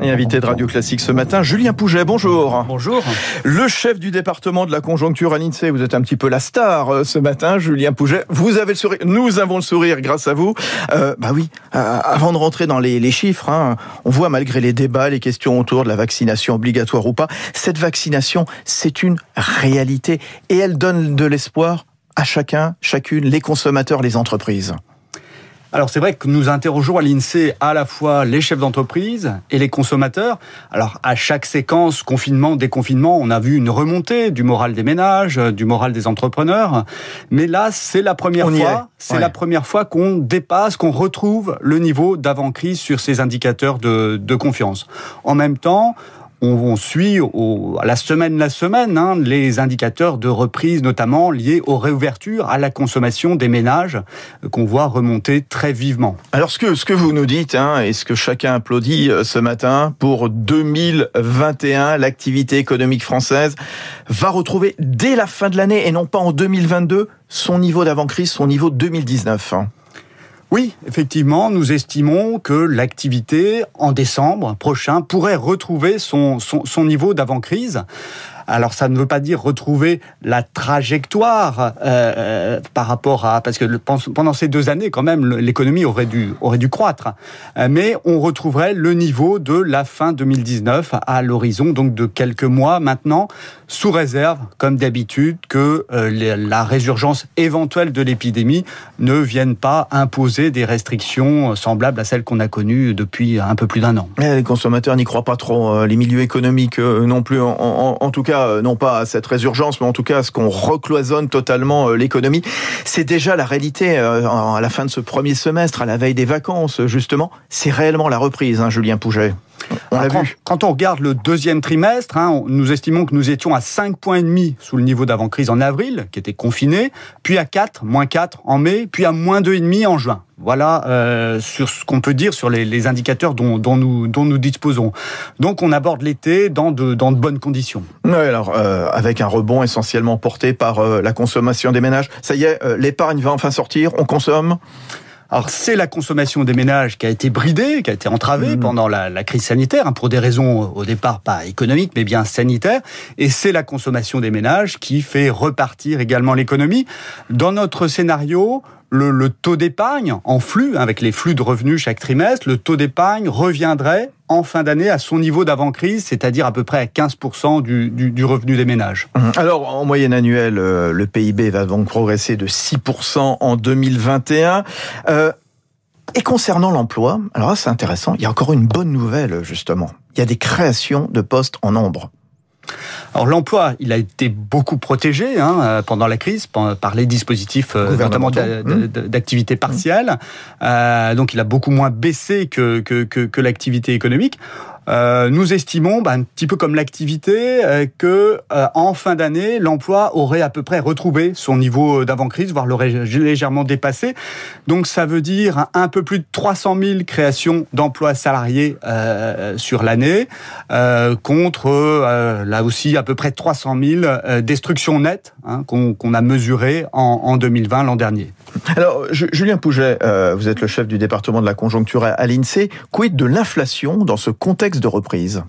Et invité de Radio Classique ce matin, Julien Pouget, bonjour. Bonjour. Le chef du département de la conjoncture à l'INSEE, vous êtes un petit peu la star euh, ce matin, Julien Pouget. Vous avez le sourire, nous avons le sourire grâce à vous. Euh, bah oui, euh, avant de rentrer dans les, les chiffres, hein, on voit malgré les débats, les questions autour de la vaccination obligatoire ou pas, cette vaccination, c'est une réalité et elle donne de l'espoir à chacun, chacune, les consommateurs, les entreprises. Alors c'est vrai que nous interrogeons à l'INSEE à la fois les chefs d'entreprise et les consommateurs. Alors à chaque séquence confinement, déconfinement, on a vu une remontée du moral des ménages, du moral des entrepreneurs. Mais là, c'est la première fois, c'est la première fois qu'on dépasse, qu'on retrouve le niveau d'avant-crise sur ces indicateurs de, de confiance. En même temps, on, suit au, à la semaine la semaine hein, les indicateurs de reprise, notamment liés aux réouvertures, à la consommation des ménages, euh, qu'on voit remonter très vivement. Alors ce que, ce que vous nous dites, hein, et ce que chacun applaudit euh, ce matin, pour 2021, l'activité économique française va retrouver dès la fin de l'année, et non pas en 2022, son niveau d'avant-crise, son niveau 2019. Oui, effectivement, nous estimons que l'activité en décembre prochain pourrait retrouver son, niveau d'avant-crise. Alors ça ne veut pas dire retrouver la trajectoire euh, euh par rapport à parce que pendant ces deux années quand même l'économie aurait dû aurait dû croître, euh, mais on retrouverait le niveau de la fin 2019 à l'horizon donc de quelques mois maintenant, sous réserve comme d'habitude que la résurgence éventuelle de l'épidémie ne vienne pas imposer des restrictions semblables à celles qu'on a connues depuis un peu plus d'un an. Les consommateurs n'y croient pas trop, les milieux économiques non plus en tout cas euh, non pas à cette résurgence, mais en tout cas à ce qu'on recloisonne totalement euh, l'économie. C'est déjà la réalité euh, à la fin de ce premier semestre, à la veille des vacances, justement. C'est réellement la reprise, hein, Julien Pouget. On quand, vu. quand, on regarde le deuxième trimestre, hein, nous estimons que nous étions à 5 points et demi sous le niveau d'avant-crise en avril, qui était confiné, puis à 4, moins 4 en mai, puis à moins 2,5 en juin. Voilà euh, sur ce qu'on peut dire sur les, les indicateurs dont, dont, nous, dont nous disposons. Donc on aborde l'été dans de, dans de bonnes conditions. Oui, alors euh, avec un rebond essentiellement porté par euh, la consommation des ménages. Ça y est, l'épargne va enfin sortir, on consomme? Alors c'est la consommation des ménages qui a été bridée, qui a été entravée mmh. pendant la, la, crise sanitaire, hein, pour des raisons au départ pas économiques, mais bien sanitaires. Et c'est la consommation des ménages qui fait repartir également l'économie. Dans notre scénario, le, le taux d'épargne en flux, avec les flux de revenus chaque trimestre, le taux d'épargne reviendrait en fin d'année à son niveau d'avant-crise, c'est-à-dire à peu près à 15% du, du, du, revenu des ménages. Mmh. Alors, en moyenne annuelle, euh, le PIB va donc progresser de 6% en 2021. Euh, et concernant l'emploi, alors c'est intéressant, il y a encore une bonne nouvelle, justement. Il y a des créations de postes en nombre. Alors l'emploi, il a été beaucoup protégé hein, euh, pendant la crise par les dispositifs euh, notamment mmh. d'activité partielle. Euh, donc il a beaucoup moins baissé que, que, que, que l'activité économique. Euh, nous estimons, bah, un petit peu comme l'activité, euh, que euh, en fin d'année, l'emploi aurait à peu près retrouvé son niveau d'avant-crise, voire l'aurait légèrement dépassé. Donc ça veut dire un peu plus de 300 000 créations d'emplois salariés sur l'année, contre là aussi à peu près 300 000 destructions nettes qu'on a mesurées en, en 2020 l'an dernier. Alors, Julien Pouget, euh, vous êtes le chef du département de la conjoncture à l'INSEE. Quid de l'inflation dans ce contexte de reprise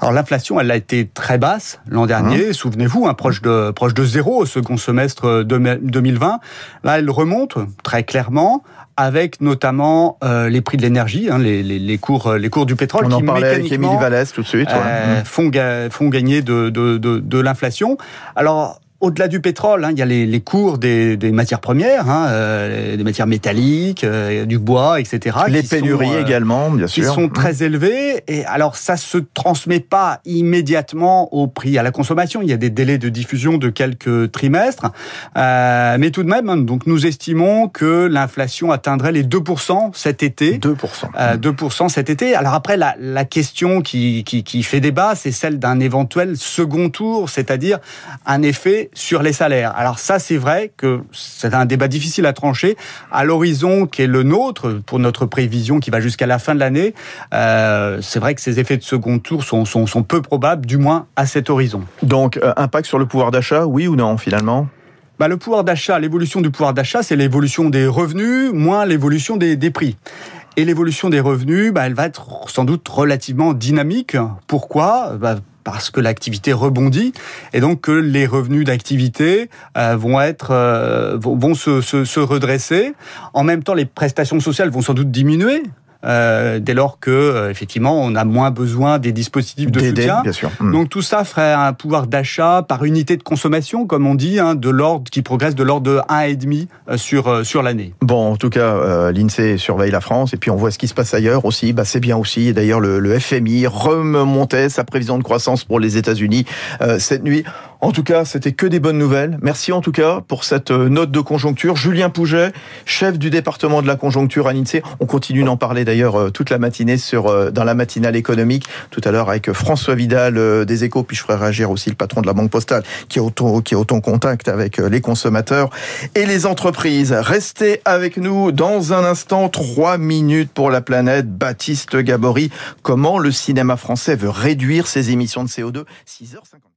alors l'inflation, elle a été très basse l'an dernier, mmh. souvenez-vous, hein, proche de proche de zéro au second semestre 2020. Là, elle remonte très clairement avec notamment euh, les prix de l'énergie, hein, les, les, les, cours les cours du pétrole On qui en parlait avec Émilie Vallès tout de suite, euh, mmh. font, font gagner de, de, de, de l'inflation. Alors au-delà du pétrole, hein, il y a les, les cours des, des, matières premières, hein, euh, des matières métalliques, euh, du bois, etc. Les pénuries sont, euh, également, bien sûr. Qui sont très élevées. Et alors, ça se transmet pas immédiatement au prix à la consommation. Il y a des délais de diffusion de quelques trimestres. Mais tout de même, hein, donc nous estimons que l'inflation atteindrait les 2% cet été. 2%. Euh, 2% cet été. Alors après, la, la question qui, qui, qui fait débat, c'est celle d'un éventuel second tour, c'est-à-dire un effet sur les salaires. Alors ça, c'est vrai que c'est un débat difficile à trancher. À l'horizon qui est le nôtre, pour notre prévision qui va jusqu'à la fin de l'année, euh, c'est vrai que ces effets de second tour sont, sont, sont peu probables, du moins à cet horizon. Donc, euh, impact sur le pouvoir d'achat, oui ou non, finalement? Bah, le pouvoir d'achat, l'évolution du pouvoir d'achat, c'est l'évolution des revenus moins l'évolution des, des prix. Et l'évolution des revenus, bah, elle va être sans doute relativement dynamique. Pourquoi? Bah, parce que l'activité rebondit et donc que les revenus d'activité euh, vont être euh, vont, se, se, se, redresser. En même temps, les prestations sociales vont sans doute diminuer euh, dès lors que euh, effectivement on a moins besoin des dispositifs de soutien. Bien sûr. Hmm. Donc tout ça ferait un pouvoir d'achat par unité de consommation, comme on dit, hein, de l'ordre qui progresse de l'ordre de 1,5 euh, sur sur l'année. Bon, en tout cas, l'Insee surveille la France et puis on voit ce qui se passe ailleurs aussi. Bah, c'est bien aussi. D'ailleurs, le, le, FMI remontait sa prévision de croissance pour les États-Unis cette nuit. En tout cas, c'était que des bonnes nouvelles. Merci en tout cas pour cette note de conjoncture. Julien Pouget, chef du département de la conjoncture à l'INSEE. On continue d'en parler d'ailleurs euh, toute la matinée sur euh, dans la matinale économique. Tout à l'heure avec François Vidal euh, des Échos, puis je ferai réagir aussi le patron de la Banque Postale qui est autant qui est autant contact avec les consommateurs et les entreprises. Restez avec nous dans un instant. Trois minutes pour la planète. Baptiste Gabory, comment le cinéma français veut réduire ses émissions de CO2 6h50.